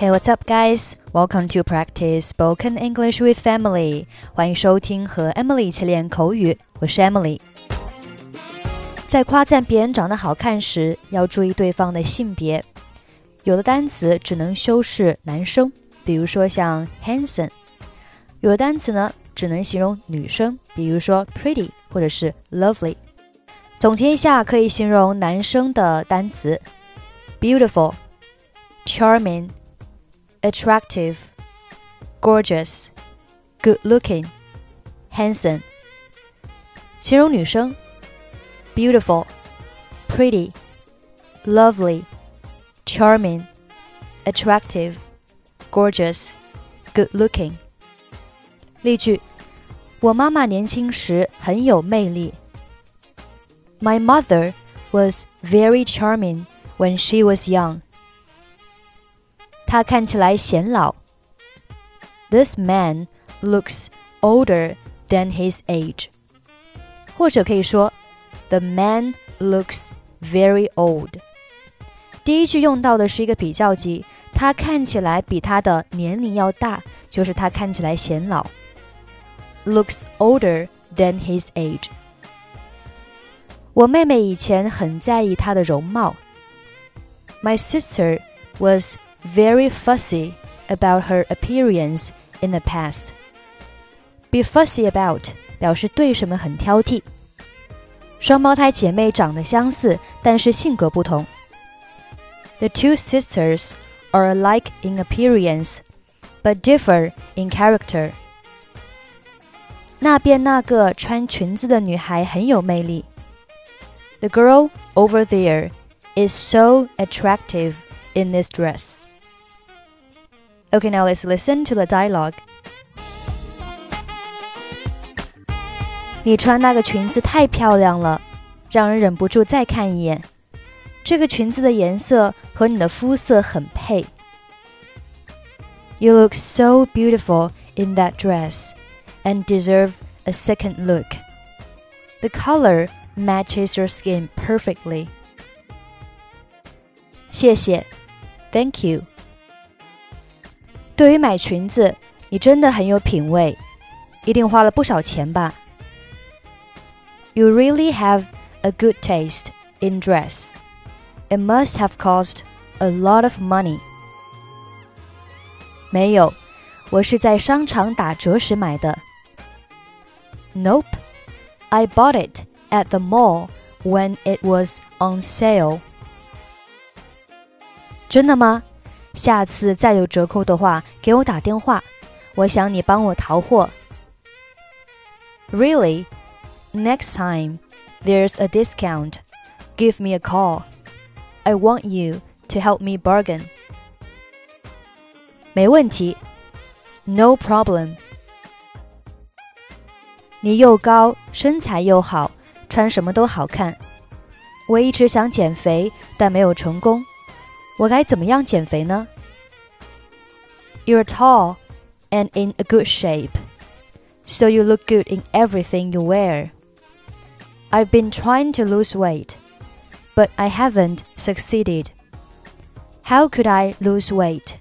Hey, what's up, guys? Welcome to practice spoken English with Emily. 欢迎收听和 Emily 一起练口语。我是 Emily。在夸赞别人长得好看时，要注意对方的性别。有的单词只能修饰男生，比如说像 handsome；有的单词呢，只能形容女生，比如说 pretty 或者是 lovely。总结一下，可以形容男生的单词：beautiful、charming。attractive, gorgeous, good looking, handsome. 形容女生 beautiful, pretty, lovely, charming, attractive, gorgeous, good looking. 例句：我妈妈年轻时很有魅力。My mother was very charming when she was young. 他看起来显老。This man looks older than his age。或者可以说，The man looks very old。第一句用到的是一个比较级，他看起来比他的年龄要大，就是他看起来显老。Looks older than his age。我妹妹以前很在意她的容貌。My sister was very fussy about her appearance in the past. Be fussy about 表示对什么很挑剔。双胞胎姐妹长得相似，但是性格不同。The two sisters are alike in appearance, but differ in character. 那边那个穿裙子的女孩很有魅力。The girl over there is so attractive in this dress. Okay, now let's listen to the dialogue. 你穿那个裙子太漂亮了，让人忍不住再看一眼。这个裙子的颜色和你的肤色很配。You look so beautiful in that dress and deserve a second look. The color matches your skin perfectly. 谢谢，Thank you. 对于买裙子，你真的很有品味，一定花了不少钱吧？You really have a good taste in dress. It must have cost a lot of money. 没有，我是在商场打折时买的。Nope, I bought it at the mall when it was on sale. 真的吗？ 下次再有折扣的话，给我打电话。我想你帮我淘货。Really? Next time there's a discount, give me a call. I want you to help me bargain. 没问题。No problem. 你又高，身材又好，穿什么都好看。我一直想减肥，但没有成功。我该怎么样减肥呢？You're tall and in a good shape, so you look good in everything you wear. I've been trying to lose weight, but I haven't succeeded. How could I lose weight?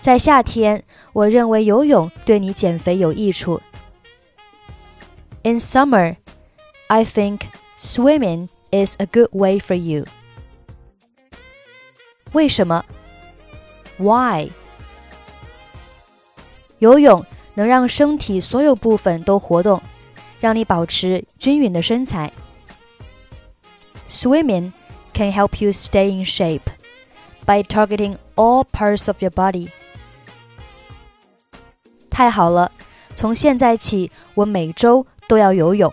在夏天，我认为游泳对你减肥有益处。In summer, I think swimming is a good way for you. 为什么？Why？游泳能让身体所有部分都活动，让你保持均匀的身材。Swimming can help you stay in shape by targeting all parts of your body. 太好了，从现在起我每周都要游泳。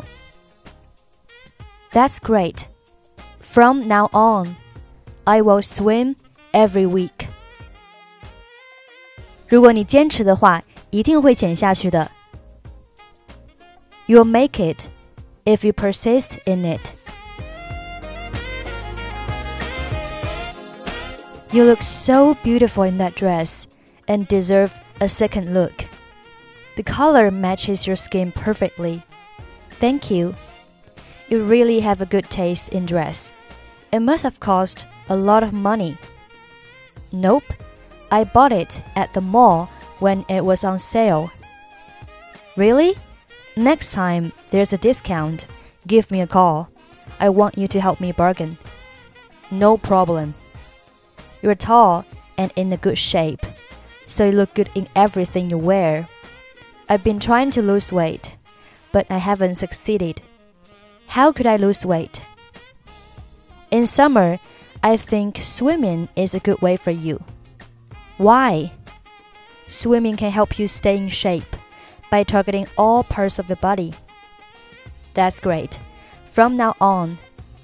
That's great. From now on, I will swim every week。如果你坚持的话，一定会减下去的。You'll make it if you persist in it. You look so beautiful in that dress and deserve a second look. The color matches your skin perfectly. Thank you. You really have a good taste in dress. It must have cost a lot of money. Nope, I bought it at the mall when it was on sale. Really? Next time there's a discount, give me a call. I want you to help me bargain. No problem. You're tall and in a good shape, so you look good in everything you wear. I've been trying to lose weight, but I haven't succeeded. How could I lose weight? In summer, I think swimming is a good way for you. Why? Swimming can help you stay in shape by targeting all parts of the body. That's great. From now on,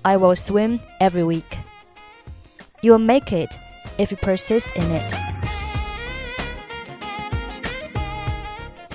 I will swim every week. You will make it if you persist in it.